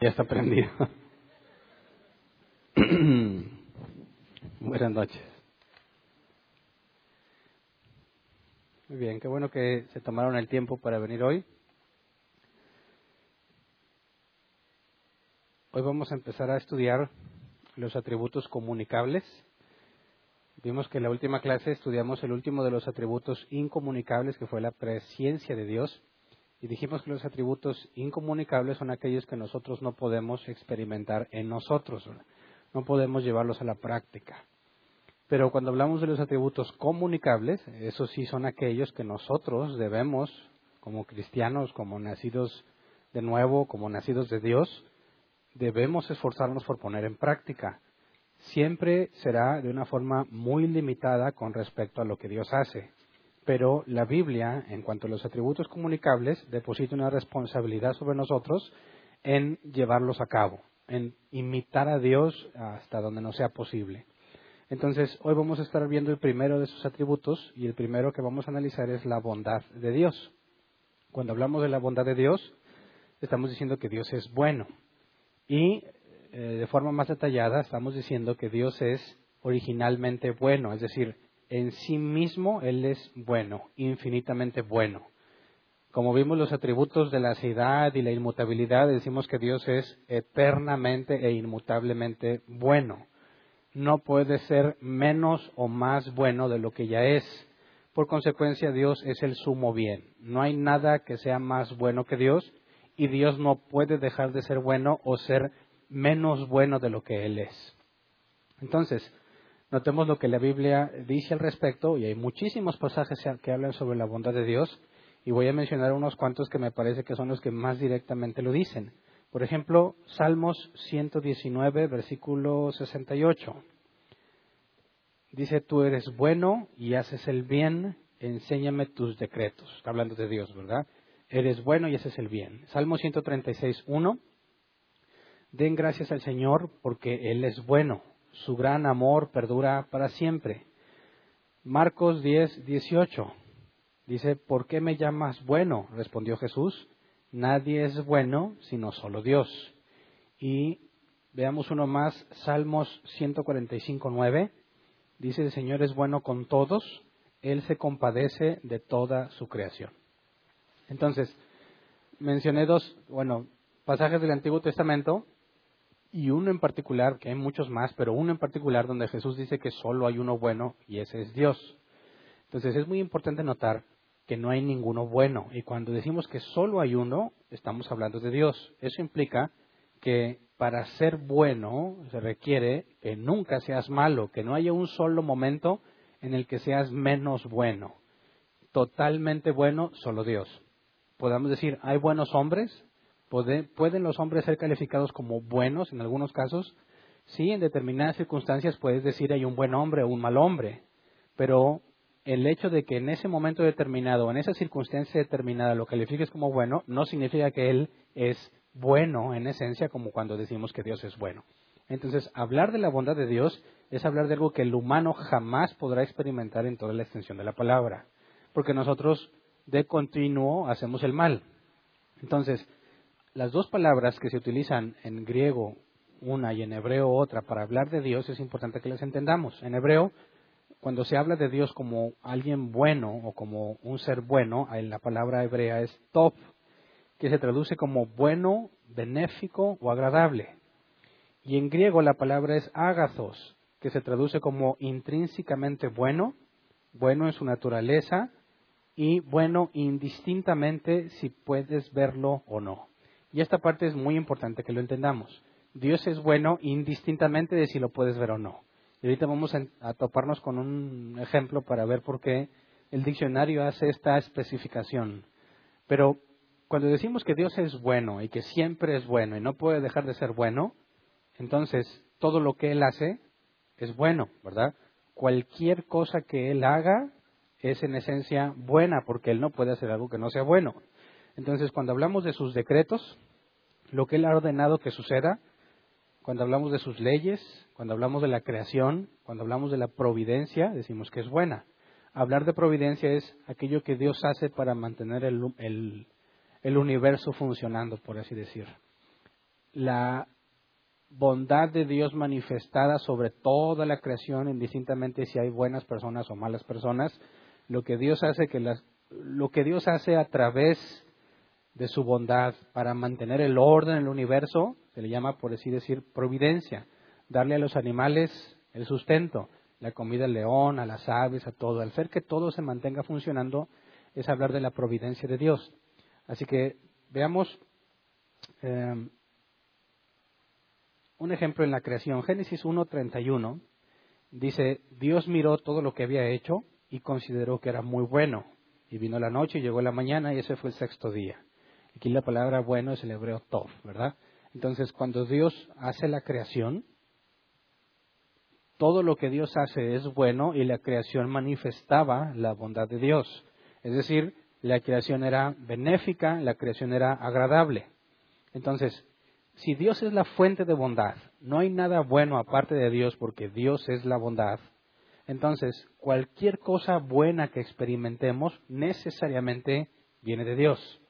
Ya está prendido. Buenas noches. Muy bien, qué bueno que se tomaron el tiempo para venir hoy. Hoy vamos a empezar a estudiar los atributos comunicables. Vimos que en la última clase estudiamos el último de los atributos incomunicables, que fue la presencia de Dios. Y dijimos que los atributos incomunicables son aquellos que nosotros no podemos experimentar en nosotros, no podemos llevarlos a la práctica. Pero cuando hablamos de los atributos comunicables, esos sí son aquellos que nosotros debemos, como cristianos, como nacidos de nuevo, como nacidos de Dios, debemos esforzarnos por poner en práctica. Siempre será de una forma muy limitada con respecto a lo que Dios hace pero la Biblia, en cuanto a los atributos comunicables, deposita una responsabilidad sobre nosotros en llevarlos a cabo, en imitar a Dios hasta donde no sea posible. Entonces, hoy vamos a estar viendo el primero de esos atributos y el primero que vamos a analizar es la bondad de Dios. Cuando hablamos de la bondad de Dios, estamos diciendo que Dios es bueno. Y eh, de forma más detallada, estamos diciendo que Dios es originalmente bueno, es decir, en sí mismo Él es bueno, infinitamente bueno. Como vimos los atributos de la ciudad y la inmutabilidad, decimos que Dios es eternamente e inmutablemente bueno. No puede ser menos o más bueno de lo que ya es. Por consecuencia, Dios es el sumo bien. No hay nada que sea más bueno que Dios y Dios no puede dejar de ser bueno o ser menos bueno de lo que Él es. Entonces, Notemos lo que la Biblia dice al respecto y hay muchísimos pasajes que hablan sobre la bondad de Dios y voy a mencionar unos cuantos que me parece que son los que más directamente lo dicen. Por ejemplo, Salmos 119, versículo 68. Dice, tú eres bueno y haces el bien, enséñame tus decretos. Está hablando de Dios, ¿verdad? Eres bueno y haces el bien. Salmo 136, 1. Den gracias al Señor porque Él es bueno su gran amor perdura para siempre. Marcos 10, 18. Dice, ¿por qué me llamas bueno? Respondió Jesús, nadie es bueno sino solo Dios. Y veamos uno más, Salmos 145, 9. Dice, el Señor es bueno con todos, Él se compadece de toda su creación. Entonces, mencioné dos, bueno, pasajes del Antiguo Testamento y uno en particular, que hay muchos más, pero uno en particular donde Jesús dice que solo hay uno bueno y ese es Dios. Entonces es muy importante notar que no hay ninguno bueno y cuando decimos que solo hay uno, estamos hablando de Dios. Eso implica que para ser bueno se requiere que nunca seas malo, que no haya un solo momento en el que seas menos bueno. Totalmente bueno, solo Dios. Podemos decir, hay buenos hombres, ¿Pueden los hombres ser calificados como buenos en algunos casos? Sí, en determinadas circunstancias puedes decir hay un buen hombre o un mal hombre, pero el hecho de que en ese momento determinado, en esa circunstancia determinada lo califiques como bueno, no significa que él es bueno en esencia como cuando decimos que Dios es bueno. Entonces, hablar de la bondad de Dios es hablar de algo que el humano jamás podrá experimentar en toda la extensión de la palabra, porque nosotros de continuo hacemos el mal. Entonces, las dos palabras que se utilizan en griego una y en hebreo otra para hablar de Dios es importante que las entendamos. En hebreo, cuando se habla de Dios como alguien bueno o como un ser bueno, la palabra hebrea es top, que se traduce como bueno, benéfico o agradable. Y en griego la palabra es agathos, que se traduce como intrínsecamente bueno, bueno en su naturaleza y bueno indistintamente si puedes verlo o no. Y esta parte es muy importante que lo entendamos. Dios es bueno indistintamente de si lo puedes ver o no. Y ahorita vamos a, toparnos con un ejemplo para ver por qué el diccionario hace esta especificación. Pero cuando decimos que Dios es bueno y que siempre es bueno y no puede dejar de ser bueno, entonces todo lo que Él hace es bueno, ¿verdad? Cualquier cosa que Él haga es en esencia buena porque Él no puede hacer algo que no sea bueno. Entonces, cuando hablamos de sus decretos, lo que Él ha ordenado que suceda, cuando hablamos de sus leyes, cuando hablamos de la creación, cuando hablamos de la providencia, decimos que es buena. Hablar de providencia es aquello que Dios hace para mantener el, universo funcionando, por así decir. La bondad de Dios manifestada sobre toda la creación, indistintamente si hay buenas personas o malas personas, lo que Dios hace que las, lo que Dios hace a través de su bondad para mantener el orden en el universo, se le llama, por así decir, providencia, darle a los animales el sustento, la comida al león, a las aves, a todo. Al hacer que todo se mantenga funcionando es hablar de la providencia de Dios. Así que veamos eh, un ejemplo en la creación. Génesis 1.31 dice, Dios miró todo lo que había hecho y consideró que era muy bueno. Y vino la noche y llegó la mañana y ese fue el sexto día. Aquí la palabra bueno es el hebreo tov, ¿verdad? Entonces, cuando Dios hace la creación, todo lo que Dios hace es bueno y la creación manifestaba la bondad de Dios. Es decir, la creación era benéfica, la creación era agradable. Entonces, si Dios es la fuente de bondad, no hay nada bueno aparte de Dios porque Dios es la bondad, entonces cualquier cosa buena que experimentemos necesariamente viene de Dios.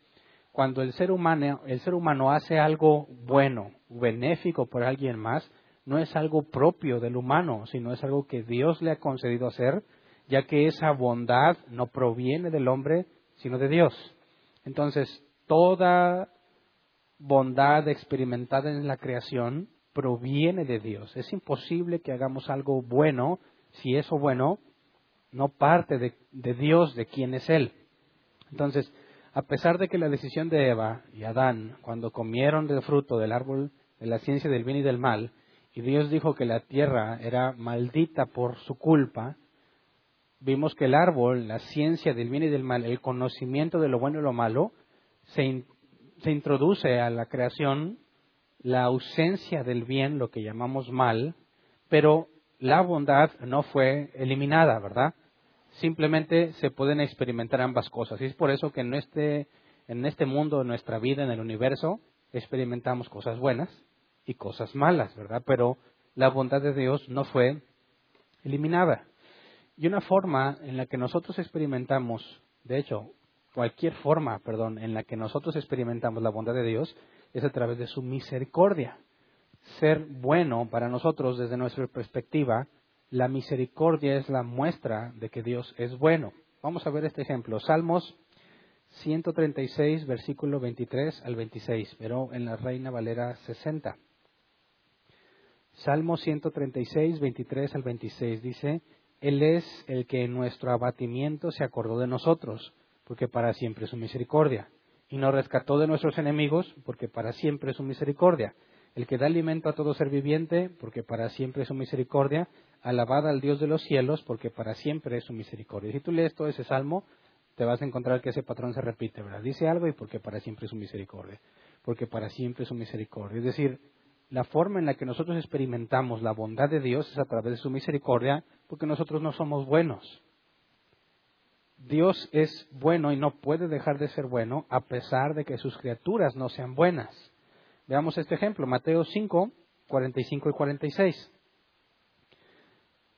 Cuando el ser humano, el ser humano hace algo bueno, benéfico para alguien más, no es algo propio del humano, sino es algo que Dios le ha concedido hacer, ya que esa bondad no proviene del hombre, sino de Dios. Entonces, toda bondad experimentada en la creación proviene de Dios. Es imposible que hagamos algo bueno si eso bueno no parte de, Dios, de quién es Él. Entonces, a pesar de que la decisión de Eva y Adán, cuando comieron del fruto del árbol de la ciencia del bien y del mal, y Dios dijo que la tierra era maldita por su culpa, vimos que el árbol, la ciencia del bien y del mal, el conocimiento de lo bueno y lo malo, se, se introduce a la creación la ausencia del bien, lo que llamamos mal, pero la bondad no fue eliminada, ¿verdad? Simplemente se pueden experimentar ambas cosas. Y es por eso que en este, en este mundo, en nuestra vida, en el universo, experimentamos cosas buenas y cosas malas, ¿verdad? Pero la bondad de Dios no fue eliminada. Y una forma en la que nosotros experimentamos, de hecho, cualquier forma, perdón, en la que nosotros experimentamos la bondad de Dios es a través de su misericordia. Ser bueno para nosotros desde nuestra perspectiva, la misericordia es la muestra de que Dios es bueno. Vamos a ver este ejemplo. Salmos 136, versículo 23 al 26, pero en la Reina Valera 60. Salmo 136, 23 al 26 dice, Él es el que en nuestro abatimiento se acordó de nosotros porque para siempre es su misericordia. Y nos rescató de nuestros enemigos, porque para siempre es su misericordia. El que da alimento a todo ser viviente, porque para siempre es su misericordia. Alabad al Dios de los cielos, porque para siempre es su misericordia. Si tú lees todo ese salmo, te vas a encontrar que ese patrón se repite, ¿verdad? Dice algo y porque para siempre es su misericordia. Porque para siempre es su misericordia. Es decir, la forma en la que nosotros experimentamos la bondad de Dios es a través de su misericordia, porque nosotros no somos buenos. Dios es bueno y no puede dejar de ser bueno a pesar de que sus criaturas no sean buenas. Veamos este ejemplo, Mateo 5, 45 y 46.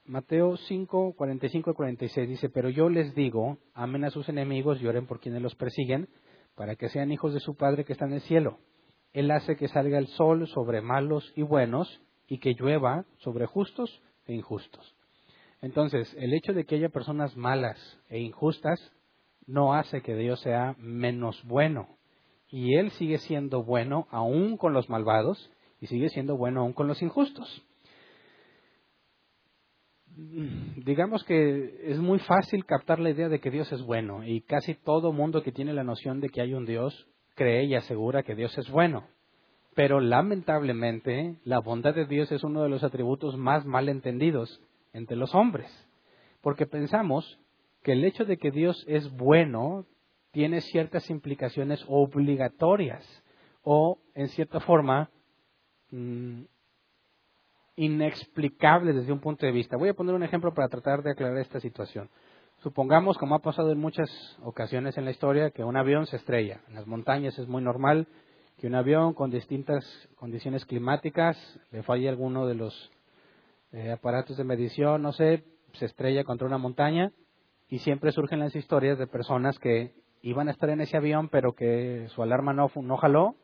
Mateo 5, 45 y 46 dice, pero yo les digo, amen a sus enemigos y oren por quienes los persiguen, para que sean hijos de su Padre que está en el cielo. Él hace que salga el sol sobre malos y buenos y que llueva sobre justos e injustos. Entonces, el hecho de que haya personas malas e injustas no hace que Dios sea menos bueno. Y Él sigue siendo bueno aún con los malvados y sigue siendo bueno aún con los injustos. Digamos que es muy fácil captar la idea de que Dios es bueno y casi todo mundo que tiene la noción de que hay un Dios cree y asegura que Dios es bueno. Pero lamentablemente la bondad de Dios es uno de los atributos más mal entendidos entre los hombres, porque pensamos que el hecho de que Dios es bueno tiene ciertas implicaciones obligatorias o, en cierta forma, mm, inexplicables desde un punto de vista. Voy a poner un ejemplo para tratar de aclarar esta situación. Supongamos, como ha pasado en muchas ocasiones en la historia, que un avión se estrella. En las montañas es muy normal que un avión con distintas condiciones climáticas le falle alguno de los eh, aparatos de medición, no sé, se estrella contra una montaña y siempre surgen las historias de personas que iban a estar en ese avión pero que su alarma no, no jaló,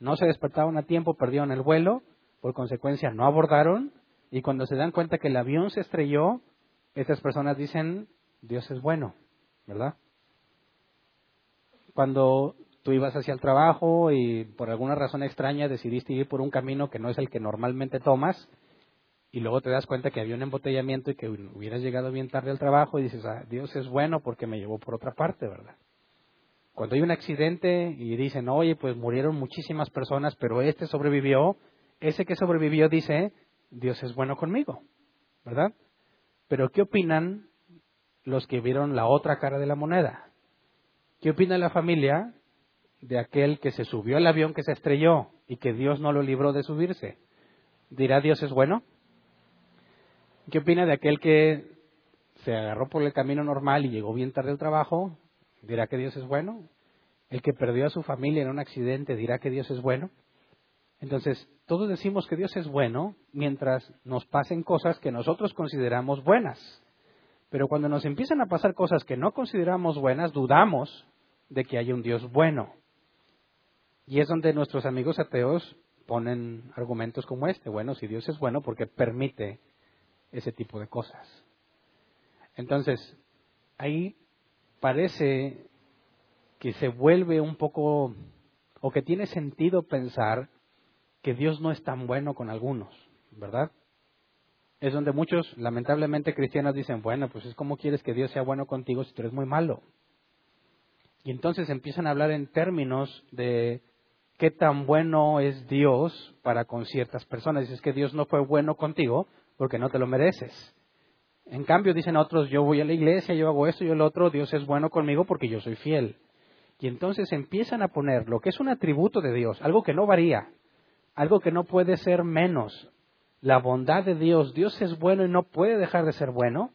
no se despertaron a tiempo, perdieron el vuelo, por consecuencia no abordaron y cuando se dan cuenta que el avión se estrelló, estas personas dicen, Dios es bueno, ¿verdad? Cuando tú ibas hacia el trabajo y por alguna razón extraña decidiste ir por un camino que no es el que normalmente tomas y luego te das cuenta que había un embotellamiento y que hubieras llegado bien tarde al trabajo y dices, ah, Dios es bueno porque me llevó por otra parte, ¿verdad? Cuando hay un accidente y dicen, oye, pues murieron muchísimas personas, pero este sobrevivió, ese que sobrevivió dice, Dios es bueno conmigo, ¿verdad? Pero ¿qué opinan los que vieron la otra cara de la moneda? ¿Qué opina la familia de aquel que se subió al avión que se estrelló y que Dios no lo libró de subirse? ¿Dirá Dios es bueno? ¿Qué opina de aquel que se agarró por el camino normal y llegó bien tarde al trabajo? ¿Dirá que Dios es bueno? ¿El que perdió a su familia en un accidente dirá que Dios es bueno? Entonces, todos decimos que Dios es bueno mientras nos pasen cosas que nosotros consideramos buenas. Pero cuando nos empiezan a pasar cosas que no consideramos buenas, dudamos de que haya un Dios bueno. Y es donde nuestros amigos ateos ponen argumentos como este. Bueno, si Dios es bueno, porque permite ese tipo de cosas? Entonces, ahí parece que se vuelve un poco, o que tiene sentido pensar que Dios no es tan bueno con algunos, ¿verdad? Es donde muchos, lamentablemente cristianos, dicen, bueno, pues es como quieres que Dios sea bueno contigo si tú eres muy malo. Y entonces empiezan a hablar en términos de qué tan bueno es Dios para con ciertas personas. Dices que Dios no fue bueno contigo porque no te lo mereces. En cambio, dicen otros, yo voy a la iglesia, yo hago esto, yo lo otro, Dios es bueno conmigo porque yo soy fiel. Y entonces empiezan a poner lo que es un atributo de Dios, algo que no varía, algo que no puede ser menos. La bondad de Dios, Dios es bueno y no puede dejar de ser bueno.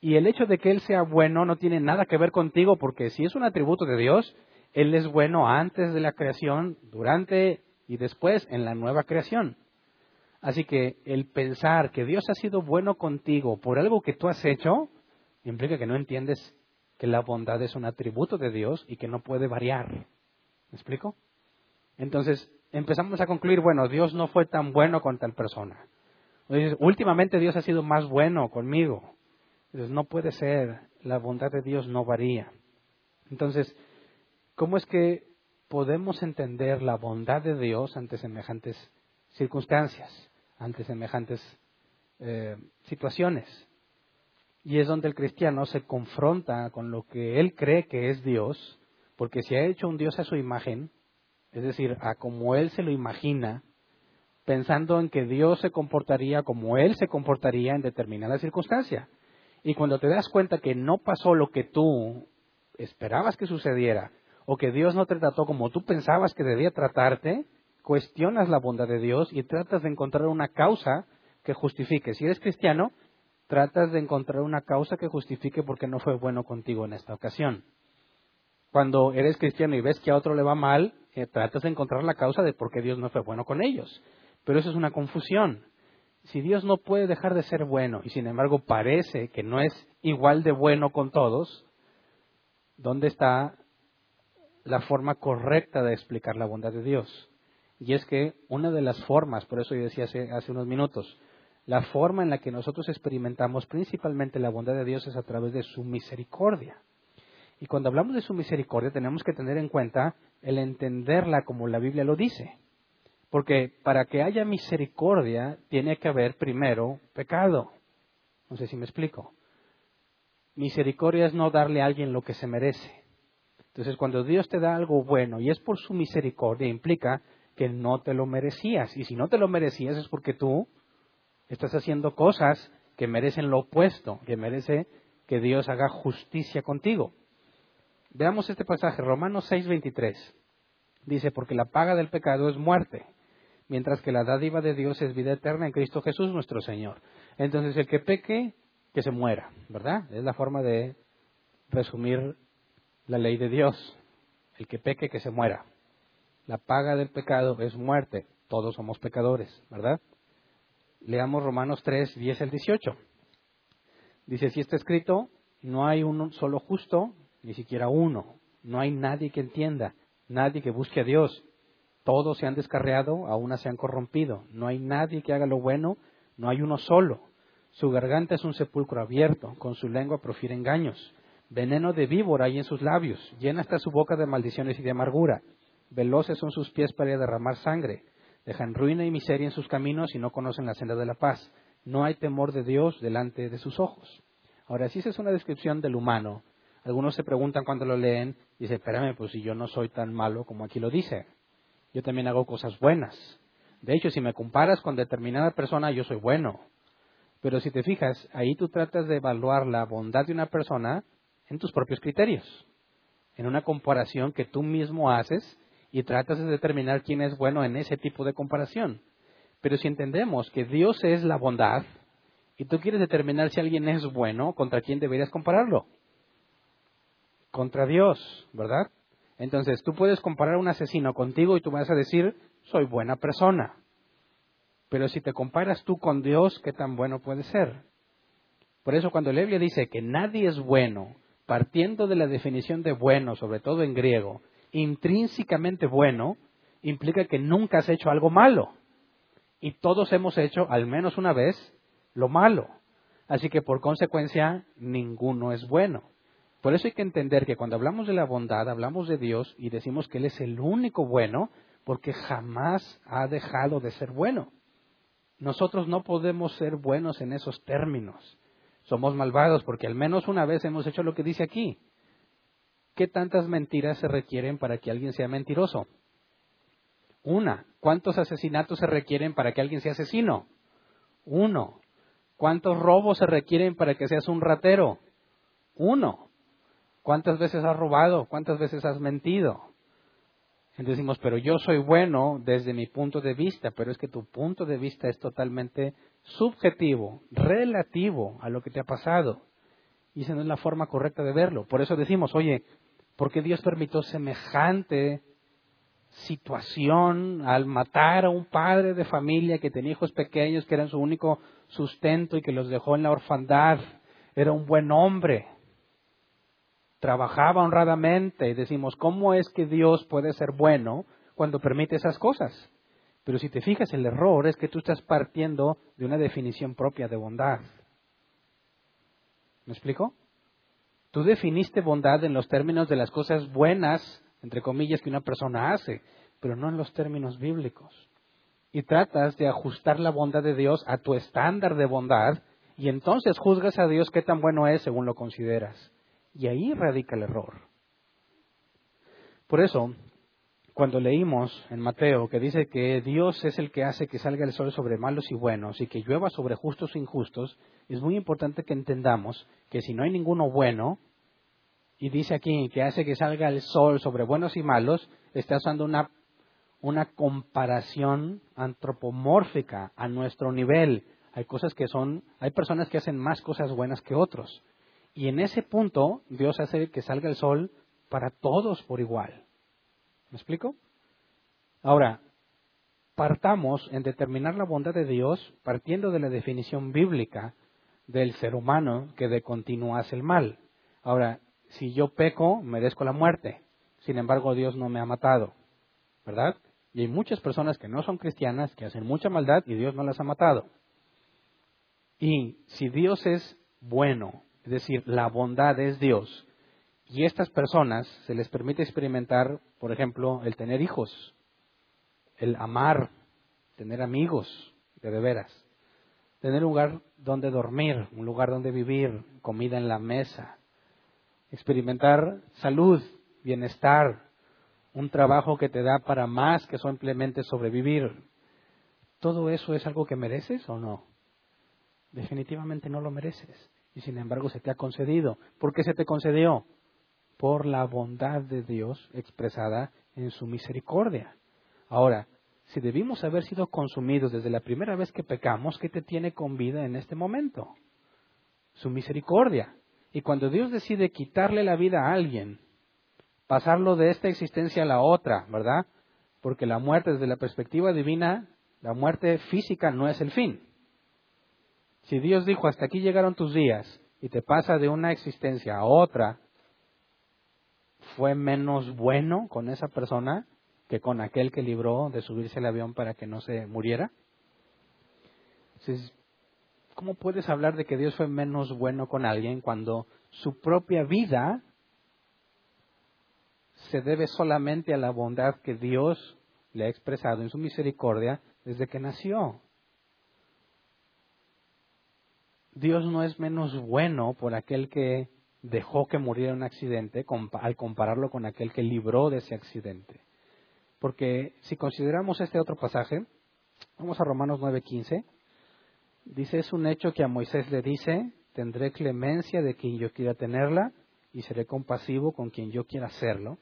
Y el hecho de que Él sea bueno no tiene nada que ver contigo, porque si es un atributo de Dios, Él es bueno antes de la creación, durante y después en la nueva creación. Así que el pensar que Dios ha sido bueno contigo por algo que tú has hecho, implica que no entiendes que la bondad es un atributo de Dios y que no puede variar. ¿Me explico? Entonces, empezamos a concluir, bueno, Dios no fue tan bueno con tal persona. O dices, últimamente Dios ha sido más bueno conmigo. Entonces, no puede ser, la bondad de Dios no varía. Entonces, ¿cómo es que podemos entender la bondad de Dios ante semejantes circunstancias? Ante semejantes eh, situaciones. Y es donde el cristiano se confronta con lo que él cree que es Dios, porque si ha hecho un Dios a su imagen, es decir, a como él se lo imagina, pensando en que Dios se comportaría como él se comportaría en determinada circunstancia. Y cuando te das cuenta que no pasó lo que tú esperabas que sucediera, o que Dios no te trató como tú pensabas que debía tratarte, cuestionas la bondad de Dios y tratas de encontrar una causa que justifique. Si eres cristiano, tratas de encontrar una causa que justifique por qué no fue bueno contigo en esta ocasión. Cuando eres cristiano y ves que a otro le va mal, eh, tratas de encontrar la causa de por qué Dios no fue bueno con ellos. Pero eso es una confusión. Si Dios no puede dejar de ser bueno y sin embargo parece que no es igual de bueno con todos, ¿dónde está la forma correcta de explicar la bondad de Dios? Y es que una de las formas, por eso yo decía hace, unos minutos, la forma en la que nosotros experimentamos principalmente la bondad de Dios es a través de su misericordia. Y cuando hablamos de su misericordia tenemos que tener en cuenta el entenderla como la Biblia lo dice. Porque para que haya misericordia tiene que haber primero pecado. No sé si me explico. Misericordia es no darle a alguien lo que se merece. Entonces cuando Dios te da algo bueno y es por su misericordia, implica que no te lo merecías. Y si no te lo merecías es porque tú estás haciendo cosas que merecen lo opuesto, que merece que Dios haga justicia contigo. Veamos este pasaje, Romanos 6:23. Dice, porque la paga del pecado es muerte, mientras que la dádiva de Dios es vida eterna en Cristo Jesús nuestro Señor. Entonces, el que peque, que se muera, ¿verdad? Es la forma de resumir la ley de Dios. El que peque, que se muera. La paga del pecado es muerte. Todos somos pecadores, ¿verdad? Leamos Romanos 3, 10 al 18. Dice, si está escrito, no hay un solo justo, ni siquiera uno. No hay nadie que entienda, nadie que busque a Dios. Todos se han descarriado, a una se han corrompido. No hay nadie que haga lo bueno, no hay uno solo. Su garganta es un sepulcro abierto, con su lengua profiere engaños. Veneno de víbora hay en sus labios, llena está su boca de maldiciones y de amargura. Veloces son sus pies para derramar sangre. Dejan ruina y miseria en sus caminos y no conocen la senda de la paz. No hay temor de Dios delante de sus ojos. Ahora, si esa es una descripción del humano, algunos se preguntan cuando lo leen, dice, espérame, pues si yo no soy tan malo como aquí lo dice, yo también hago cosas buenas. De hecho, si me comparas con determinada persona, yo soy bueno. Pero si te fijas, ahí tú tratas de evaluar la bondad de una persona en tus propios criterios, en una comparación que tú mismo haces y tratas de determinar quién es bueno en ese tipo de comparación. Pero si entendemos que Dios es la bondad y tú quieres determinar si alguien es bueno, ¿contra quién deberías compararlo? contra Dios, ¿verdad? Entonces tú puedes comparar a un asesino contigo y tú vas a decir, soy buena persona. Pero si te comparas tú con Dios, ¿qué tan bueno puede ser? Por eso cuando la dice que nadie es bueno, partiendo de la definición de bueno, sobre todo en griego, intrínsecamente bueno, implica que nunca has hecho algo malo. Y todos hemos hecho, al menos una vez, lo malo. Así que por consecuencia, ninguno es bueno. Por eso hay que entender que cuando hablamos de la bondad, hablamos de Dios y decimos que Él es el único bueno, porque jamás ha dejado de ser bueno. Nosotros no podemos ser buenos en esos términos. Somos malvados porque al menos una vez hemos hecho lo que dice aquí. ¿Qué tantas mentiras se requieren para que alguien sea mentiroso? Una. ¿Cuántos asesinatos se requieren para que alguien sea asesino? Uno. ¿Cuántos robos se requieren para que seas un ratero? Uno. ¿Cuántas veces has robado? ¿Cuántas veces has mentido? Entonces decimos, pero yo soy bueno desde mi punto de vista, pero es que tu punto de vista es totalmente subjetivo, relativo a lo que te ha pasado. Y esa no es la forma correcta de verlo. Por eso decimos, oye, ¿por qué Dios permitió semejante situación al matar a un padre de familia que tenía hijos pequeños, que eran su único sustento y que los dejó en la orfandad? Era un buen hombre trabajaba honradamente y decimos, ¿cómo es que Dios puede ser bueno cuando permite esas cosas? Pero si te fijas, el error es que tú estás partiendo de una definición propia de bondad. ¿Me explico? Tú definiste bondad en los términos de las cosas buenas, entre comillas, que una persona hace, pero no en los términos bíblicos. Y tratas de ajustar la bondad de Dios a tu estándar de bondad y entonces juzgas a Dios qué tan bueno es según lo consideras. Y ahí radica el error. Por eso, cuando leímos en Mateo que dice que Dios es el que hace que salga el sol sobre malos y buenos y que llueva sobre justos e injustos, es muy importante que entendamos que si no hay ninguno bueno, y dice aquí que hace que salga el sol sobre buenos y malos, está usando una, una comparación antropomórfica a nuestro nivel. Hay cosas que son, hay personas que hacen más cosas buenas que otros. Y en ese punto Dios hace que salga el sol para todos por igual. ¿Me explico? Ahora, partamos en determinar la bondad de Dios partiendo de la definición bíblica del ser humano que de continuo hace el mal. Ahora, si yo peco, merezco la muerte. Sin embargo, Dios no me ha matado. ¿Verdad? Y hay muchas personas que no son cristianas, que hacen mucha maldad y Dios no las ha matado. Y si Dios es bueno es decir, la bondad es Dios. Y estas personas se les permite experimentar, por ejemplo, el tener hijos, el amar, tener amigos, de, de veras, tener un lugar donde dormir, un lugar donde vivir, comida en la mesa, experimentar salud, bienestar, un trabajo que te da para más que simplemente sobrevivir. ¿Todo eso es algo que mereces o no? Definitivamente no lo mereces y sin embargo se te ha concedido. ¿Por qué se te concedió? Por la bondad de Dios expresada en su misericordia. Ahora, si debimos haber sido consumidos desde la primera vez que pecamos, ¿qué te tiene con vida en este momento? Su misericordia. Y cuando Dios decide quitarle la vida a alguien, pasarlo de esta existencia a la otra, ¿verdad? Porque la muerte desde la perspectiva divina, la muerte física no es el fin. Si Dios dijo, hasta aquí llegaron tus días, y te pasa de una existencia a otra, ¿fue menos bueno con esa persona que con aquel que libró de subirse al avión para que no se muriera? ¿Cómo puedes hablar de que Dios fue menos bueno con alguien cuando su propia vida se debe solamente a la bondad que Dios le ha expresado en su misericordia desde que nació? Dios no es menos bueno por aquel que dejó que muriera en un accidente al compararlo con aquel que libró de ese accidente. Porque si consideramos este otro pasaje, vamos a Romanos 9:15, dice, es un hecho que a Moisés le dice, tendré clemencia de quien yo quiera tenerla y seré compasivo con quien yo quiera hacerlo.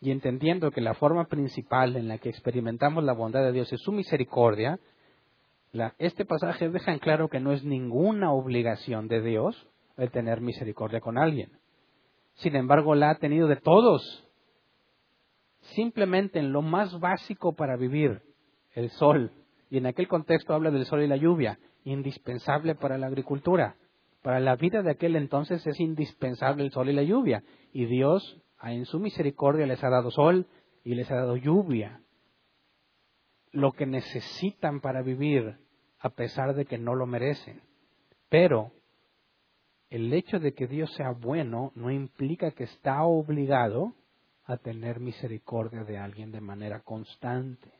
Y entendiendo que la forma principal en la que experimentamos la bondad de Dios es su misericordia, este pasaje deja en claro que no es ninguna obligación de Dios el tener misericordia con alguien. Sin embargo, la ha tenido de todos. Simplemente en lo más básico para vivir, el sol. Y en aquel contexto habla del sol y la lluvia, indispensable para la agricultura. Para la vida de aquel entonces es indispensable el sol y la lluvia. Y Dios, en su misericordia, les ha dado sol y les ha dado lluvia. Lo que necesitan para vivir a pesar de que no lo merecen. Pero el hecho de que Dios sea bueno no implica que está obligado a tener misericordia de alguien de manera constante.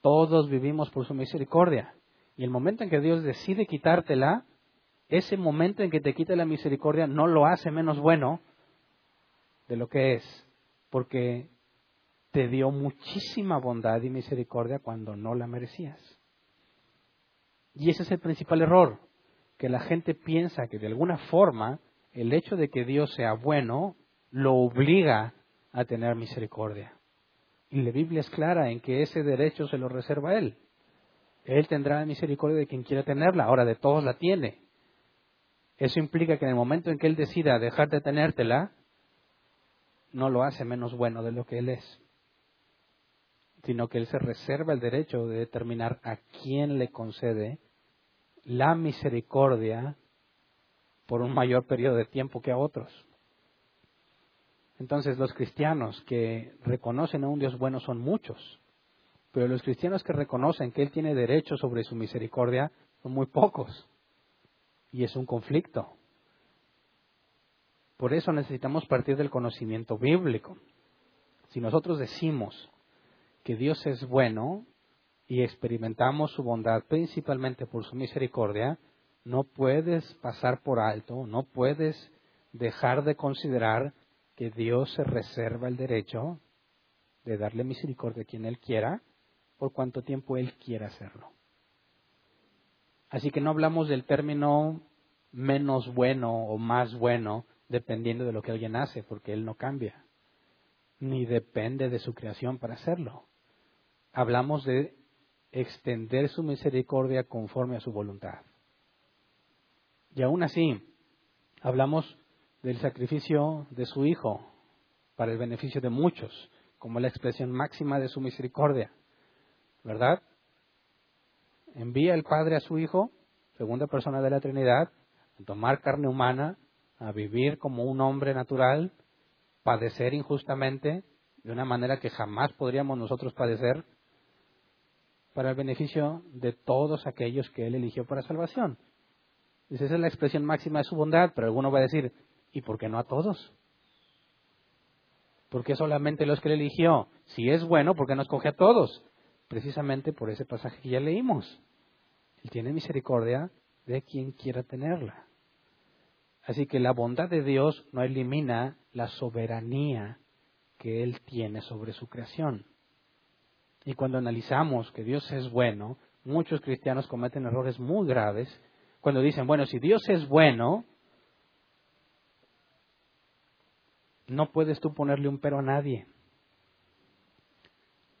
Todos vivimos por su misericordia. Y el momento en que Dios decide quitártela, ese momento en que te quite la misericordia no lo hace menos bueno de lo que es, porque te dio muchísima bondad y misericordia cuando no la merecías. Y ese es el principal error, que la gente piensa que de alguna forma el hecho de que Dios sea bueno lo obliga a tener misericordia. Y la Biblia es clara en que ese derecho se lo reserva a Él. Él tendrá misericordia de quien quiera tenerla, ahora de todos la tiene. Eso implica que en el momento en que Él decida dejar de tenértela, no lo hace menos bueno de lo que Él es, sino que Él se reserva el derecho de determinar a quién le concede la misericordia por un mayor periodo de tiempo que a otros. Entonces los cristianos que reconocen a un Dios bueno son muchos, pero los cristianos que reconocen que Él tiene derecho sobre su misericordia son muy pocos. Y es un conflicto. Por eso necesitamos partir del conocimiento bíblico. Si nosotros decimos que Dios es bueno, y experimentamos su bondad principalmente por su misericordia, no puedes pasar por alto, no puedes dejar de considerar que Dios se reserva el derecho de darle misericordia a quien Él quiera, por cuanto tiempo Él quiera hacerlo. Así que no hablamos del término menos bueno o más bueno dependiendo de lo que alguien hace, porque Él no cambia, ni depende de su creación para hacerlo. Hablamos de extender su misericordia conforme a su voluntad. Y aún así, hablamos del sacrificio de su Hijo para el beneficio de muchos, como la expresión máxima de su misericordia. ¿Verdad? Envía el Padre a su Hijo, segunda persona de la Trinidad, a tomar carne humana, a vivir como un hombre natural, padecer injustamente, de una manera que jamás podríamos nosotros padecer, para el beneficio de todos aquellos que Él eligió para salvación. esa es la expresión máxima de su bondad, pero alguno va a decir, ¿y por qué no a todos? ¿Por qué solamente los que Él eligió? Si es bueno, ¿por qué no escoge a todos? Precisamente por ese pasaje que ya leímos. Él tiene misericordia de quien quiera tenerla. Así que la bondad de Dios no elimina la soberanía que Él tiene sobre su creación. Y cuando analizamos que Dios es bueno, muchos cristianos cometen errores muy graves cuando dicen, bueno, si Dios es bueno, no puedes tú ponerle un pero a nadie.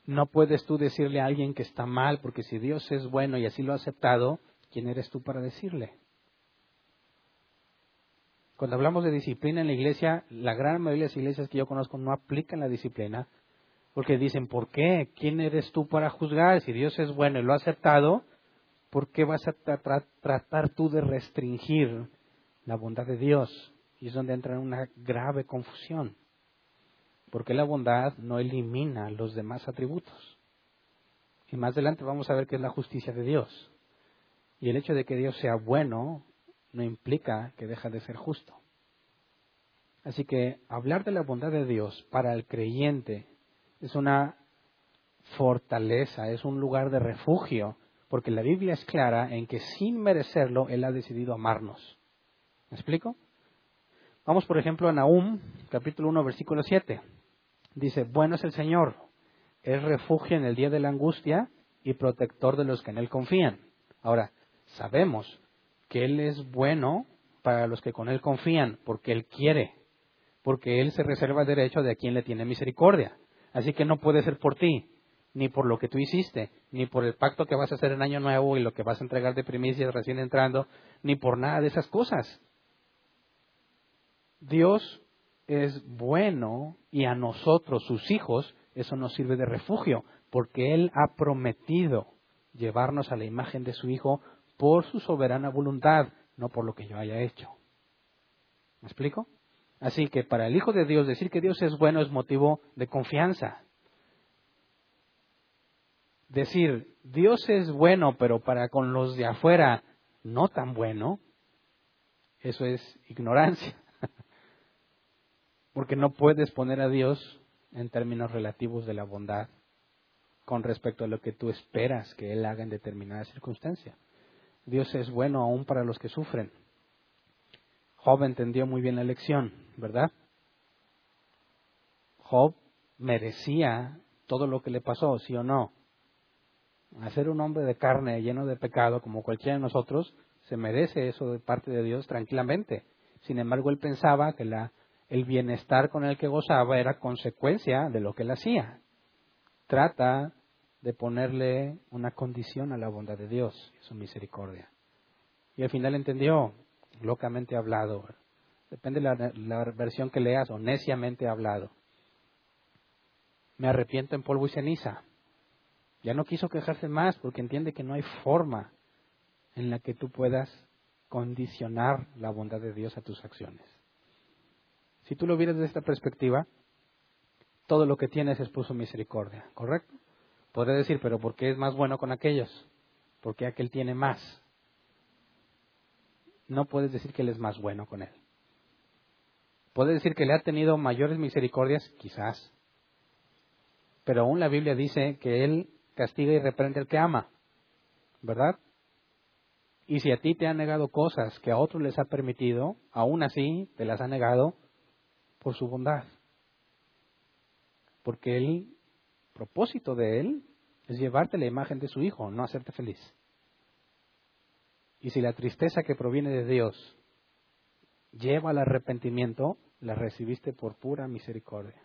No puedes tú decirle a alguien que está mal, porque si Dios es bueno y así lo ha aceptado, ¿quién eres tú para decirle? Cuando hablamos de disciplina en la iglesia, la gran mayoría de las iglesias que yo conozco no aplican la disciplina, porque dicen, ¿por qué? ¿Quién eres tú para juzgar? Si Dios es bueno y lo ha aceptado, ¿por qué vas a tratar tú de restringir la bondad de Dios? Y es donde entra en una grave confusión porque la bondad no elimina los demás atributos. Y más adelante vamos a ver qué es la justicia de Dios. Y el hecho de que Dios sea bueno no implica que deja de ser justo. Así que hablar de la bondad de Dios para el creyente es una fortaleza, es un lugar de refugio, porque la Biblia es clara en que sin merecerlo Él ha decidido amarnos. ¿Me explico? Vamos, por ejemplo, a Nahum, capítulo 1, versículo 7. Dice, bueno es el Señor, es refugio en el día de la angustia y protector de los que en Él confían. Ahora, sabemos que Él es bueno para los que con Él confían, porque Él quiere, porque Él se reserva el derecho de a quien le tiene misericordia. Así que no puede ser por ti, ni por lo que tú hiciste, ni por el pacto que vas a hacer en Año Nuevo y lo que vas a entregar de primicias recién entrando, ni por nada de esas cosas. Dios es bueno y a nosotros, sus hijos, eso nos sirve de refugio, porque Él ha prometido llevarnos a la imagen de su Hijo por su soberana voluntad, no por lo que yo haya hecho. ¿Me explico? Así que para el Hijo de Dios decir que Dios es bueno es motivo de confianza. Decir Dios es bueno, pero para con los de afuera no tan bueno, eso es ignorancia porque no puedes poner a Dios en términos relativos de la bondad con respecto a lo que tú esperas que Él haga en determinada circunstancia. Dios es bueno aún para los que sufren. Job entendió muy bien la lección, ¿verdad? Job merecía todo lo que le pasó, sí o no. Hacer un hombre de carne lleno de pecado como cualquiera de nosotros, se merece eso de parte de Dios tranquilamente. Sin embargo, él pensaba que la el bienestar con el que gozaba era consecuencia de lo que él hacía. Trata de ponerle una condición a la bondad de Dios y su misericordia. Y al final entendió, locamente hablado, depende de la, versión que leas, o neciamente hablado. Me arrepiento en polvo y ceniza. Ya no quiso quejarse más porque entiende que no hay forma en la que tú puedas condicionar la bondad de Dios a tus acciones. Si tú lo vieras desde esta perspectiva, todo lo que tienes es por su misericordia, ¿correcto? Podría decir, pero ¿por qué es más bueno con aquellos? Porque aquel tiene más. No puedes decir que él es más bueno con él. Puedes decir que le ha tenido mayores misericordias, quizás. Pero aún la Biblia dice que él castiga y reprende al que ama, ¿verdad? Y si a ti te han negado cosas que a otros les ha permitido, aún así te las ha negado, por su bondad. Porque el propósito de Él es llevarte la imagen de su Hijo, no hacerte feliz. Y si la tristeza que proviene de Dios lleva al arrepentimiento, la recibiste por pura misericordia.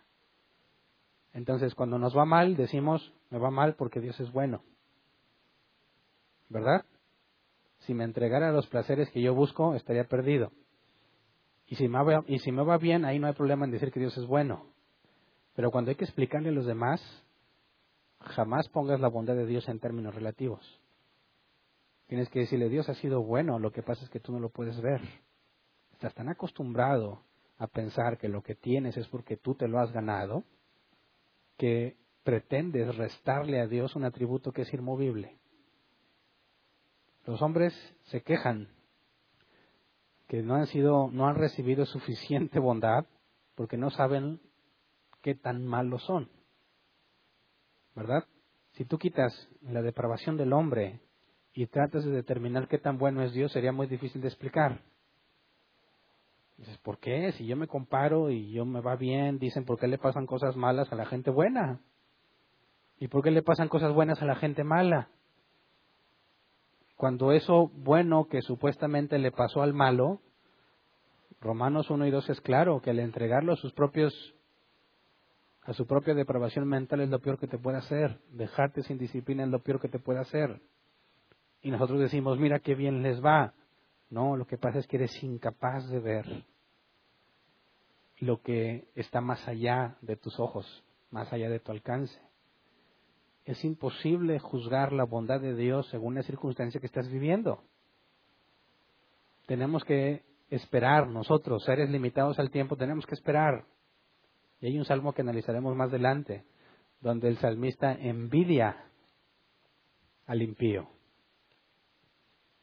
Entonces, cuando nos va mal, decimos, me va mal porque Dios es bueno. ¿Verdad? Si me entregara los placeres que yo busco, estaría perdido. Y si, me va, y si me va bien, ahí no hay problema en decir que Dios es bueno. Pero cuando hay que explicarle a los demás, jamás pongas la bondad de Dios en términos relativos. Tienes que decirle, Dios ha sido bueno, lo que pasa es que tú no lo puedes ver. Estás tan acostumbrado a pensar que lo que tienes es porque tú te lo has ganado, que pretendes restarle a Dios un atributo que es irmovible. Los hombres se quejan que no han sido, no han recibido suficiente bondad porque no saben qué tan malos son. ¿Verdad? Si tú quitas la depravación del hombre y tratas de determinar qué tan bueno es Dios, sería muy difícil de explicar. Dices, ¿por qué? Si yo me comparo y yo me va bien, dicen, ¿por qué le pasan cosas malas a la gente buena? ¿Y por qué le pasan cosas buenas a la gente mala? cuando eso bueno que supuestamente le pasó al malo, Romanos 1 y 2 es claro que al entregarlo a sus propios a su propia depravación mental es lo peor que te puede hacer. Dejarte sin disciplina es lo peor que te puede hacer. Y nosotros decimos, mira qué bien les va. No, lo que pasa es que eres incapaz de ver lo que está más allá de tus ojos, más allá de tu alcance. Es imposible juzgar la bondad de Dios según la circunstancia que estás viviendo. Tenemos que esperar nosotros, seres limitados al tiempo, tenemos que esperar. Y hay un salmo que analizaremos más adelante, donde el salmista envidia al impío.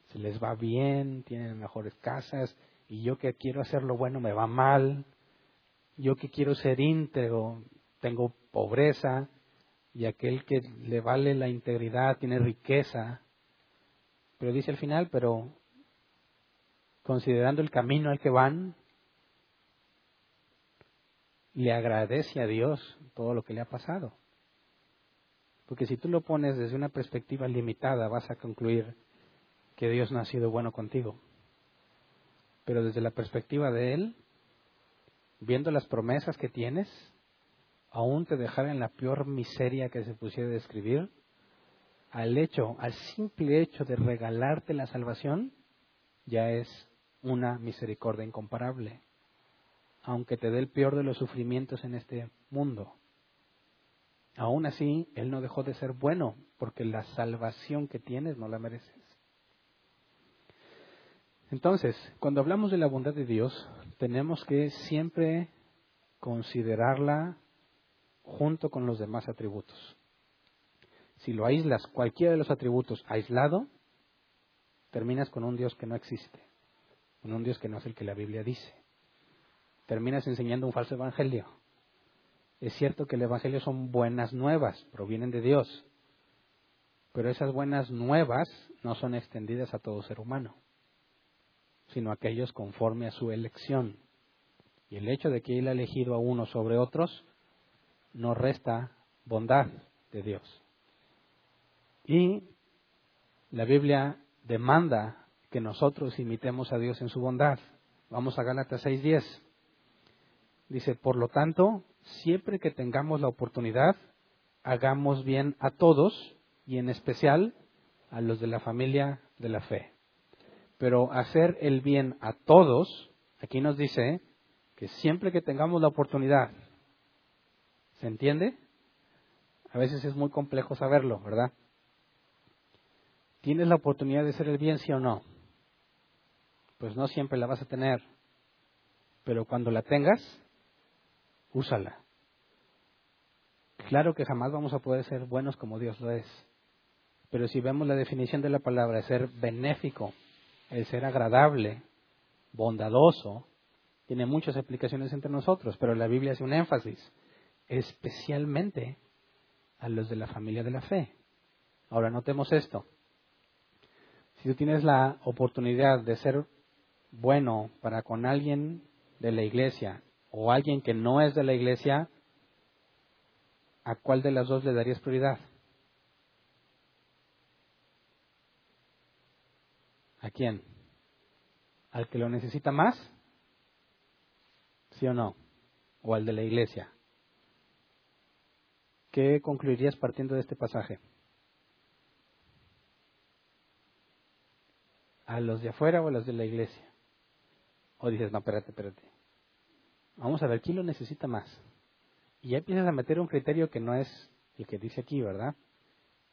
Se les va bien, tienen mejores casas, y yo que quiero hacer lo bueno me va mal. Yo que quiero ser íntegro, tengo pobreza, y aquel que le vale la integridad tiene riqueza. Pero dice al final, pero considerando el camino al que van, le agradece a Dios todo lo que le ha pasado. Porque si tú lo pones desde una perspectiva limitada, vas a concluir que Dios no ha sido bueno contigo. Pero desde la perspectiva de Él, viendo las promesas que tienes, aún te dejar en la peor miseria que se pusiera describir, al hecho, al simple hecho de regalarte la salvación, ya es una misericordia incomparable, aunque te dé el peor de los sufrimientos en este mundo. Aún así, Él no dejó de ser bueno, porque la salvación que tienes no la mereces. Entonces, cuando hablamos de la bondad de Dios, tenemos que siempre considerarla junto con los demás atributos. Si lo aíslas, cualquiera de los atributos aislado, terminas con un Dios que no existe con un Dios que no es el que la Biblia dice. Terminas enseñando un falso evangelio. Es cierto que el evangelio son buenas nuevas, provienen de Dios, pero esas buenas nuevas no son extendidas a todo ser humano, sino aquellos conforme a su elección. Y el hecho de que Él ha elegido a uno sobre otros no resta bondad de Dios. Y la Biblia demanda que nosotros imitemos a Dios en su bondad. Vamos a Gálatas 6:10. Dice, por lo tanto, siempre que tengamos la oportunidad, hagamos bien a todos y en especial a los de la familia de la fe. Pero hacer el bien a todos, aquí nos dice que siempre que tengamos la oportunidad, ¿se entiende? A veces es muy complejo saberlo, ¿verdad? ¿Tienes la oportunidad de hacer el bien, sí o no? pues no siempre la vas a tener. Pero cuando la tengas, úsala. Claro que jamás vamos a poder ser buenos como Dios lo es. Pero si vemos la definición de la palabra, ser benéfico, el ser agradable, bondadoso, tiene muchas aplicaciones entre nosotros, pero la Biblia hace un énfasis, especialmente a los de la familia de la fe. Ahora notemos esto. Si tú tienes la oportunidad de ser bueno para con alguien de la iglesia o alguien que no es de la iglesia, ¿a cuál de las dos le darías prioridad? ¿A quién? ¿Al que lo necesita más? ¿Sí o no? ¿O al de la iglesia? ¿Qué concluirías partiendo de este pasaje? ¿A los de afuera o a los de la iglesia? O dices, no, espérate, espérate. Vamos a ver, ¿quién lo necesita más? Y ya empiezas a meter un criterio que no es el que dice aquí, ¿verdad?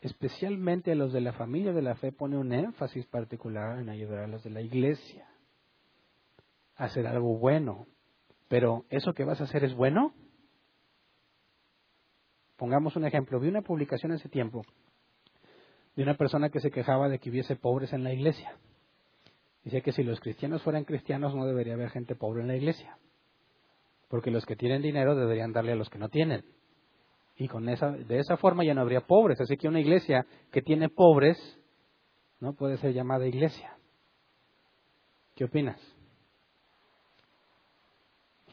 Especialmente a los de la familia de la fe pone un énfasis particular en ayudar a los de la iglesia. A hacer algo bueno. Pero, ¿eso que vas a hacer es bueno? Pongamos un ejemplo. Vi una publicación hace tiempo de una persona que se quejaba de que hubiese pobres en la iglesia. Dice que si los cristianos fueran cristianos no debería haber gente pobre en la iglesia. Porque los que tienen dinero deberían darle a los que no tienen. Y con esa, de esa forma ya no habría pobres. Así que una iglesia que tiene pobres no puede ser llamada iglesia. ¿Qué opinas?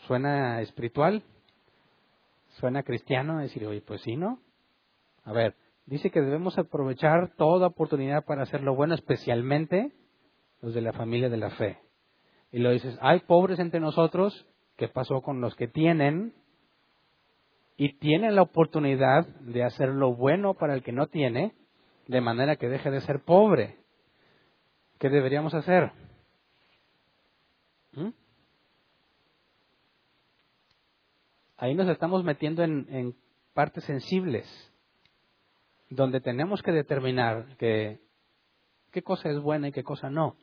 ¿Suena espiritual? ¿Suena cristiano? Decir, oye, pues sí, ¿no? A ver, dice que debemos aprovechar toda oportunidad para hacer lo bueno, especialmente los de la familia de la fe. Y lo dices, hay pobres entre nosotros, ¿qué pasó con los que tienen? Y tienen la oportunidad de hacer lo bueno para el que no tiene, de manera que deje de ser pobre. ¿Qué deberíamos hacer? ¿Mm? Ahí nos estamos metiendo en, partes sensibles, donde tenemos que determinar que, qué cosa es buena y qué cosa no.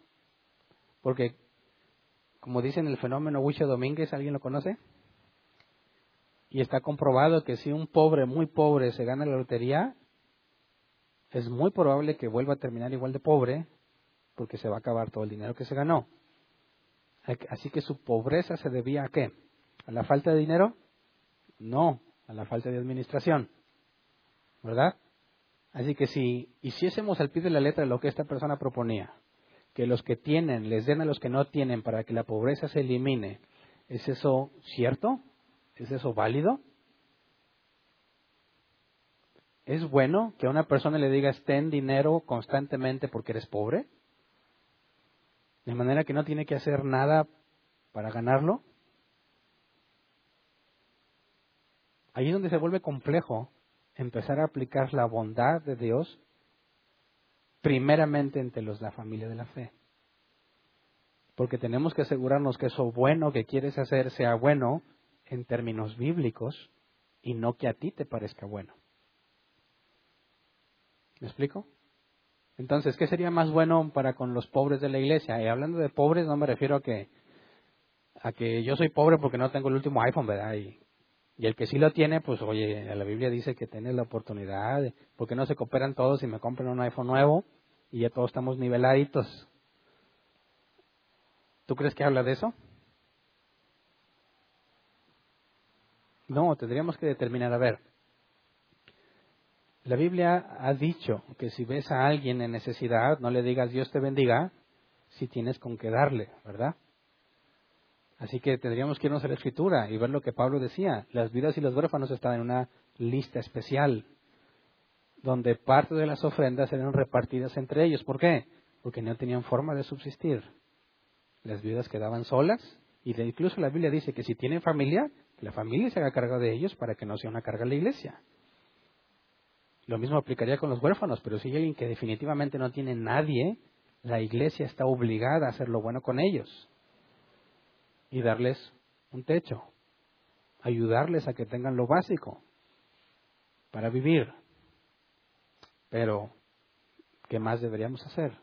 Porque, como dicen el fenómeno Huicho Domínguez, ¿alguien lo conoce? Y está comprobado que si un pobre, muy pobre, se gana la lotería, es muy probable que vuelva a terminar igual de pobre, porque se va a acabar todo el dinero que se ganó. Así que su pobreza se debía a qué? ¿A la falta de dinero? No, a la falta de administración. ¿Verdad? Así que si hiciésemos al pie de la letra lo que esta persona proponía, que los que tienen les den a los que no tienen para que la pobreza se elimine, ¿es eso cierto? ¿Es eso válido? ¿Es bueno que a una persona le digas ten dinero constantemente porque eres pobre? De manera que no tiene que hacer nada para ganarlo. Ahí es donde se vuelve complejo empezar a aplicar la bondad de Dios primeramente entre los de la familia de la fe. Porque tenemos que asegurarnos que eso bueno que quieres hacer sea bueno en términos bíblicos y no que a ti te parezca bueno. ¿Me explico? Entonces, ¿qué sería más bueno para con los pobres de la iglesia? Y hablando de pobres, no me refiero a que a que yo soy pobre porque no tengo el último iPhone, ¿verdad? Y, el que sí lo tiene, pues oye, la Biblia dice que tiene la oportunidad, porque no se cooperan todos y me compran un iPhone nuevo y ya todos estamos niveladitos. ¿Tú crees que habla de eso? No, tendríamos que determinar, a ver, la Biblia ha dicho que si ves a alguien en necesidad, no le digas Dios te bendiga, si tienes con qué darle, ¿verdad? Así que tendríamos que irnos a la escritura y ver lo que Pablo decía. Las vidas y los huérfanos estaban en una lista especial, donde parte de las ofrendas eran repartidas entre ellos. ¿Por qué? Porque no tenían forma de subsistir. Las viudas quedaban solas y incluso la Biblia dice que si tienen familia, la familia se haga cargo de ellos para que no sea una carga a la iglesia. Lo mismo aplicaría con los huérfanos, pero si hay alguien que definitivamente no tiene nadie, la iglesia está obligada a hacer lo bueno con ellos y darles un techo, ayudarles a que tengan lo básico para vivir. Pero, ¿qué más deberíamos hacer?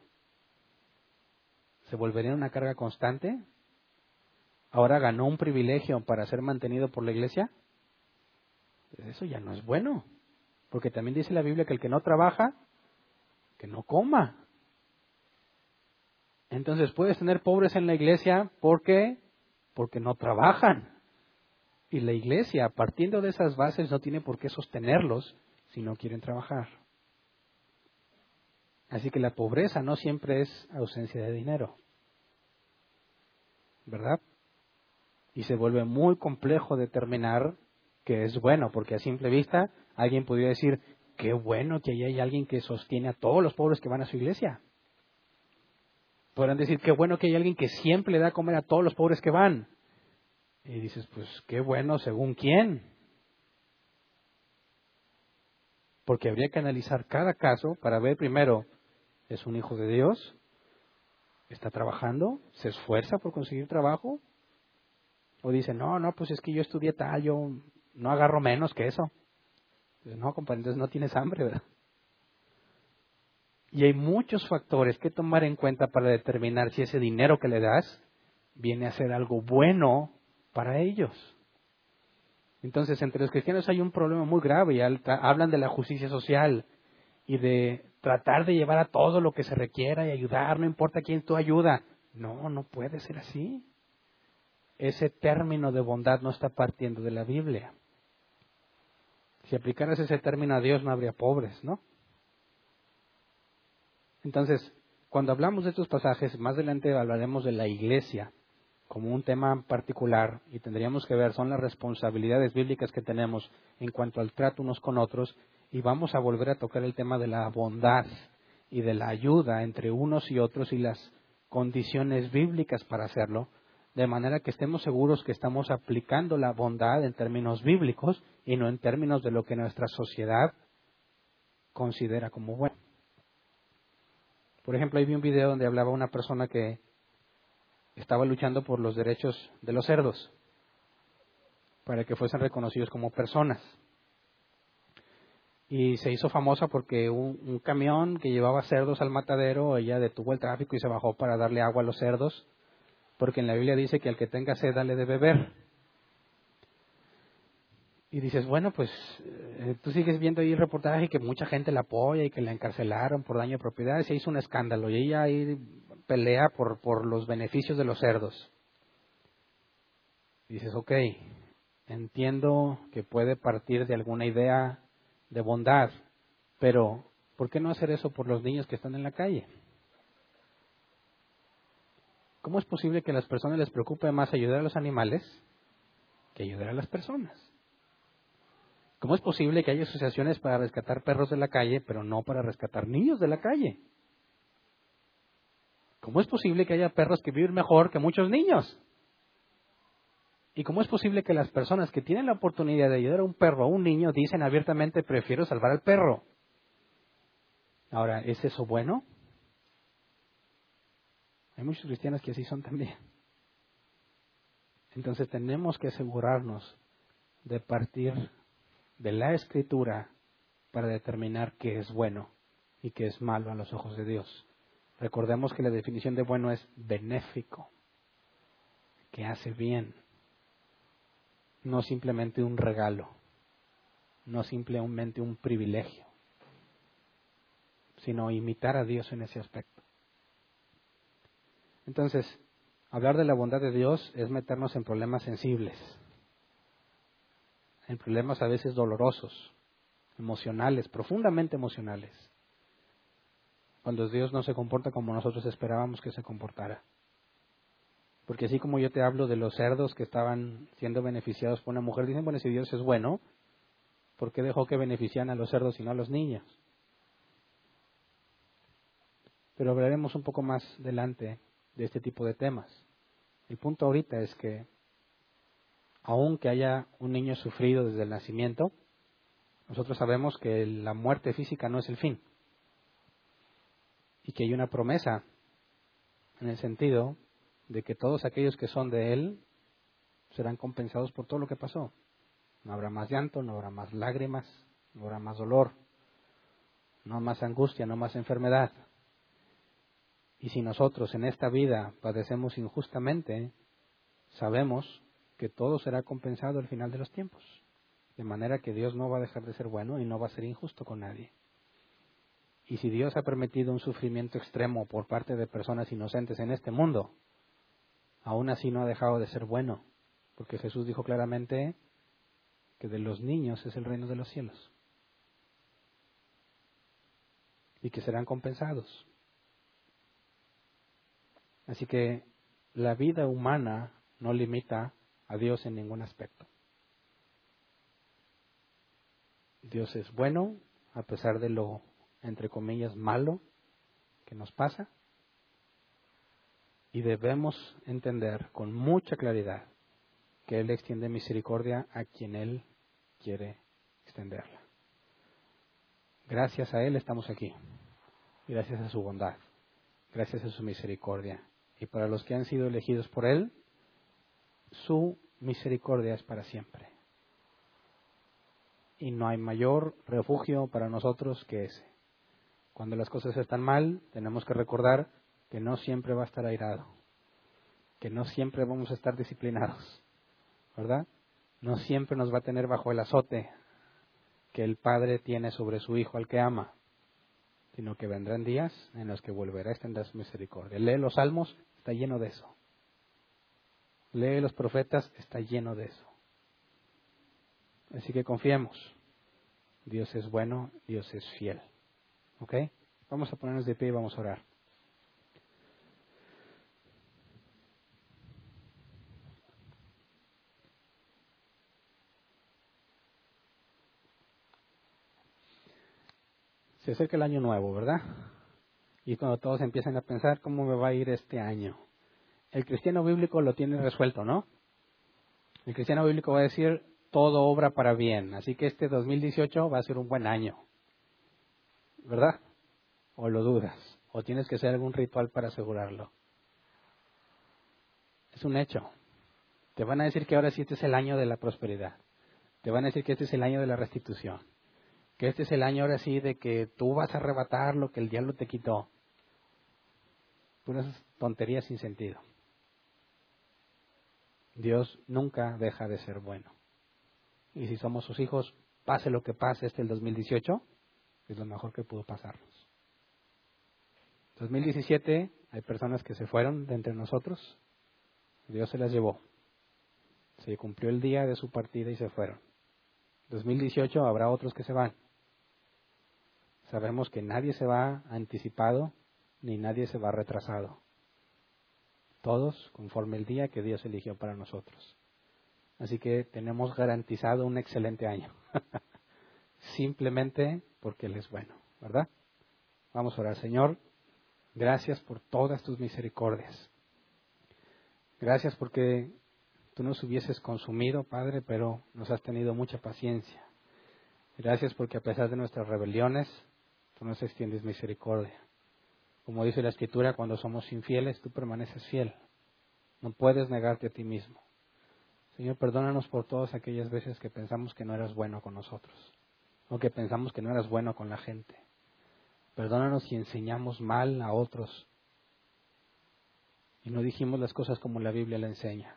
¿Se volvería una carga constante? ¿Ahora ganó un privilegio para ser mantenido por la iglesia? Eso ya no es bueno. Porque también dice la Biblia que el que no trabaja, que no coma. Entonces puedes tener pobres en la iglesia porque porque no trabajan. Y la iglesia, partiendo de esas bases, no tiene por qué sostenerlos si no quieren trabajar. Así que la pobreza no siempre es ausencia de dinero. ¿Verdad? Y se vuelve muy complejo determinar que es bueno, porque a simple vista alguien podría decir, qué bueno que hay alguien que sostiene a todos los pobres que van a su iglesia. Podrán decir, qué bueno que hay alguien que siempre le da comer a todos los pobres que van. Y dices, pues qué bueno, según quién. Porque habría que analizar cada caso para ver primero, ¿es un hijo de Dios? ¿Está trabajando? ¿Se esfuerza por conseguir trabajo? O dice, no, no, pues es que yo estudié tal, yo no agarro menos que eso. no, compadre, entonces no tienes hambre, ¿verdad? Y hay muchos factores que tomar en cuenta para determinar si ese dinero que le das viene a ser algo bueno para ellos. Entonces, entre los cristianos hay un problema muy grave y hablan de la justicia social y de tratar de llevar a todo lo que se requiera y ayudar, no importa quién tú ayuda. No, no puede ser así. Ese término de bondad no está partiendo de la Biblia. Si aplicaras ese término a Dios no habría pobres, ¿no? Entonces, cuando hablamos de estos pasajes, más adelante hablaremos de la iglesia como un tema particular y tendríamos que ver son las responsabilidades bíblicas que tenemos en cuanto al trato unos con otros y vamos a volver a tocar el tema de la bondad y de la ayuda entre unos y otros y las condiciones bíblicas para hacerlo, de manera que estemos seguros que estamos aplicando la bondad en términos bíblicos y no en términos de lo que nuestra sociedad considera como bueno. Por ejemplo, ahí vi un video donde hablaba una persona que estaba luchando por los derechos de los cerdos, para que fuesen reconocidos como personas. Y se hizo famosa porque un, un camión que llevaba cerdos al matadero, ella detuvo el tráfico y se bajó para darle agua a los cerdos porque en la Biblia dice que al que tenga sed dale de beber. Y dices, bueno, pues eh, tú sigues viendo ahí el reportaje que mucha gente la apoya y que la encarcelaron por daño de propiedad, y se hizo un escándalo y ella ahí pelea por, por los beneficios de los cerdos. Y dices, ok, entiendo que puede partir de alguna idea de bondad, pero ¿por qué no hacer eso por los niños que están en la calle? ¿Cómo es posible que a las personas les preocupe más ayudar a los animales que ayudar a las personas? ¿Cómo es posible que haya asociaciones para rescatar perros de la calle, pero no para rescatar niños de la calle? ¿Cómo es posible que haya perros que viven mejor que muchos niños? ¿Y cómo es posible que las personas que tienen la oportunidad de ayudar a un perro o a un niño dicen abiertamente prefiero salvar al perro? Ahora, ¿es eso bueno? Hay muchos cristianos que así son también. Entonces tenemos que asegurarnos de partir de la escritura para determinar qué es bueno y qué es malo a los ojos de Dios. Recordemos que la definición de bueno es benéfico, que hace bien, no simplemente un regalo, no simplemente un privilegio, sino imitar a Dios en ese aspecto. Entonces, hablar de la bondad de Dios es meternos en problemas sensibles, en problemas a veces dolorosos, emocionales, profundamente emocionales, cuando Dios no se comporta como nosotros esperábamos que se comportara. Porque así como yo te hablo de los cerdos que estaban siendo beneficiados por una mujer, dicen, bueno, si Dios es bueno, ¿por qué dejó que benefician a los cerdos y no a los niños? Pero hablaremos un poco más adelante de este tipo de temas. El punto ahorita es que, aunque haya un niño sufrido desde el nacimiento, nosotros sabemos que la muerte física no es el fin. Y que hay una promesa en el sentido de que todos aquellos que son de Él serán compensados por todo lo que pasó. No habrá más llanto, no habrá más lágrimas, no habrá más dolor, no más angustia, no más enfermedad. Y si nosotros en esta vida padecemos injustamente, sabemos que todo será compensado al final de los tiempos. De manera que Dios no va a dejar de ser bueno y no va a ser injusto con nadie. Y si Dios ha permitido un sufrimiento extremo por parte de personas inocentes en este mundo, aún así no ha dejado de ser bueno, porque Jesús dijo claramente que de los niños es el reino de los cielos y que serán compensados. Así que la vida humana no limita a Dios en ningún aspecto. Dios es bueno a pesar de lo, entre comillas, malo que nos pasa. Y debemos entender con mucha claridad que Él extiende misericordia a quien Él quiere extenderla. Gracias a Él estamos aquí. Gracias a su bondad. Gracias a su misericordia y para los que han sido elegidos por Él, su misericordia es para siempre. Y no hay mayor refugio para nosotros que ese. Cuando las cosas están mal, tenemos que recordar que no siempre va a estar airado, que no siempre vamos a estar disciplinados, ¿verdad? No siempre nos va a tener bajo el azote que el Padre tiene sobre su Hijo al que ama sino que vendrán días en los que volverá a extender su misericordia. Lee los salmos, está lleno de eso. Lee los profetas, está lleno de eso. Así que confiemos. Dios es bueno, Dios es fiel. ¿Ok? Vamos a ponernos de pie y vamos a orar. Se acerca el año nuevo, ¿verdad? Y cuando todos empiezan a pensar cómo me va a ir este año. El cristiano bíblico lo tiene resuelto, ¿no? El cristiano bíblico va a decir, todo obra para bien. Así que este 2018 va a ser un buen año. ¿Verdad? ¿O lo dudas? ¿O tienes que hacer algún ritual para asegurarlo? Es un hecho. Te van a decir que ahora sí este es el año de la prosperidad. Te van a decir que este es el año de la restitución. Que este es el año ahora sí de que tú vas a arrebatar lo que el diablo te quitó. Puras tonterías sin sentido. Dios nunca deja de ser bueno. Y si somos sus hijos, pase lo que pase este el 2018, es lo mejor que pudo pasarnos. 2017 hay personas que se fueron de entre nosotros, Dios se las llevó. Se cumplió el día de su partida y se fueron. 2018 habrá otros que se van. Sabemos que nadie se va anticipado ni nadie se va retrasado. Todos conforme el día que Dios eligió para nosotros. Así que tenemos garantizado un excelente año. Simplemente porque Él es bueno, ¿verdad? Vamos a orar, Señor. Gracias por todas tus misericordias. Gracias porque tú nos hubieses consumido, Padre, pero nos has tenido mucha paciencia. Gracias porque a pesar de nuestras rebeliones, tú nos extiendes misericordia. Como dice la Escritura, cuando somos infieles, tú permaneces fiel. No puedes negarte a ti mismo. Señor, perdónanos por todas aquellas veces que pensamos que no eras bueno con nosotros, o que pensamos que no eras bueno con la gente. Perdónanos si enseñamos mal a otros y no dijimos las cosas como la Biblia la enseña.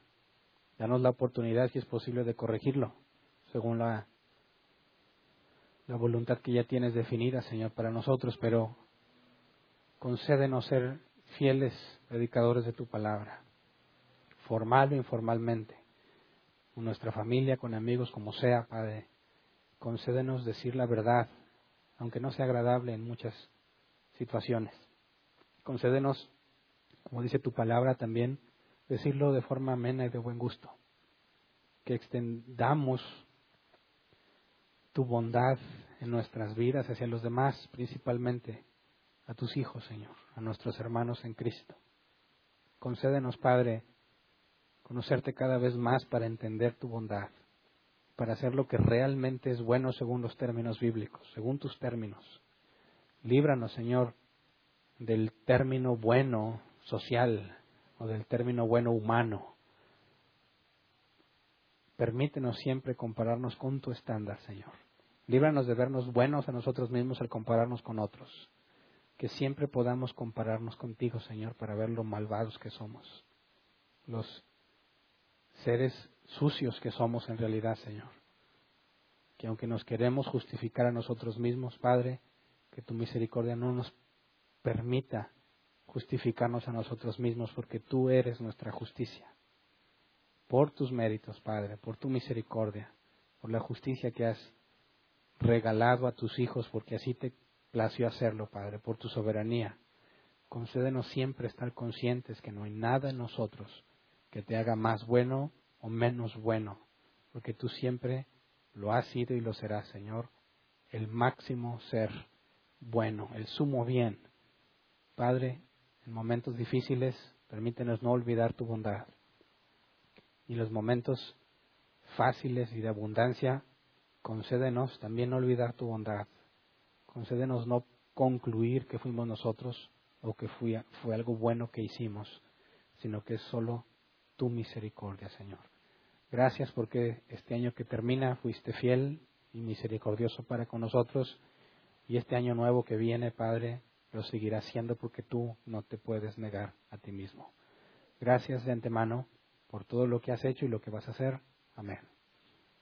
Danos la oportunidad, si es posible, de corregirlo, según la, la voluntad que ya tienes definida, Señor, para nosotros, pero concédenos ser fieles predicadores de tu palabra, formal o informalmente con nuestra familia, con amigos, como sea, Padre. Concédenos decir la verdad, aunque no sea agradable en muchas situaciones. Concédenos, como dice tu palabra también, decirlo de forma amena y de buen gusto. Que extendamos tu bondad en nuestras vidas hacia los demás, principalmente a tus hijos, Señor, a nuestros hermanos en Cristo. Concédenos, Padre, conocerte cada vez más para entender tu bondad, para hacer lo que realmente es bueno según los términos bíblicos, según tus términos. Líbranos, Señor, del término bueno social o del término bueno humano. Permítenos siempre compararnos con tu estándar, Señor. Líbranos de vernos buenos a nosotros mismos al compararnos con otros. Que siempre podamos compararnos contigo, Señor, para ver lo malvados que somos. Los seres sucios que somos en realidad, Señor. Que aunque nos queremos justificar a nosotros mismos, Padre, que tu misericordia no nos permita justificarnos a nosotros mismos, porque tú eres nuestra justicia. Por tus méritos, Padre, por tu misericordia, por la justicia que has regalado a tus hijos, porque así te plació hacerlo, Padre, por tu soberanía. Concédenos siempre estar conscientes que no hay nada en nosotros que te haga más bueno o menos bueno, porque tú siempre lo has sido y lo serás, Señor, el máximo ser bueno, el sumo bien. Padre, en momentos difíciles, permítenos no olvidar tu bondad. Y los momentos fáciles y de abundancia, concédenos también no olvidar tu bondad. Concédenos no concluir que fuimos nosotros o que fue, fue algo bueno que hicimos, sino que es solo tu misericordia, Señor. Gracias porque este año que termina fuiste fiel y misericordioso para con nosotros y este año nuevo que viene, Padre, lo seguirás siendo porque tú no te puedes negar a ti mismo. Gracias de antemano por todo lo que has hecho y lo que vas a hacer. Amén.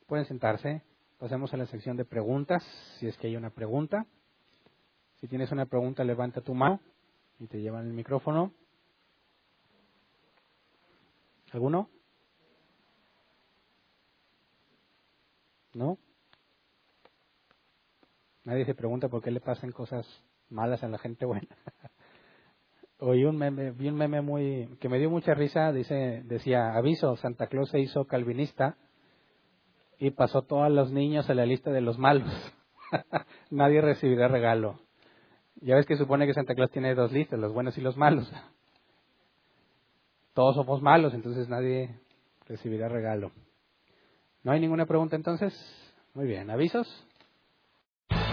Pueden sentarse. Pasemos a la sección de preguntas, si es que hay una pregunta. Si tienes una pregunta, levanta tu mano y te llevan el micrófono. ¿Alguno? ¿No? Nadie se pregunta por qué le pasan cosas malas a la gente buena. Oí un meme, vi un meme muy que me dio mucha risa, dice, decía, aviso, Santa Claus se hizo calvinista y pasó todos los niños a la lista de los malos. Nadie recibirá regalo. Ya ves que supone que Santa Claus tiene dos listas, los buenos y los malos. Todos somos malos, entonces nadie recibirá regalo. ¿No hay ninguna pregunta entonces? Muy bien, ¿avisos?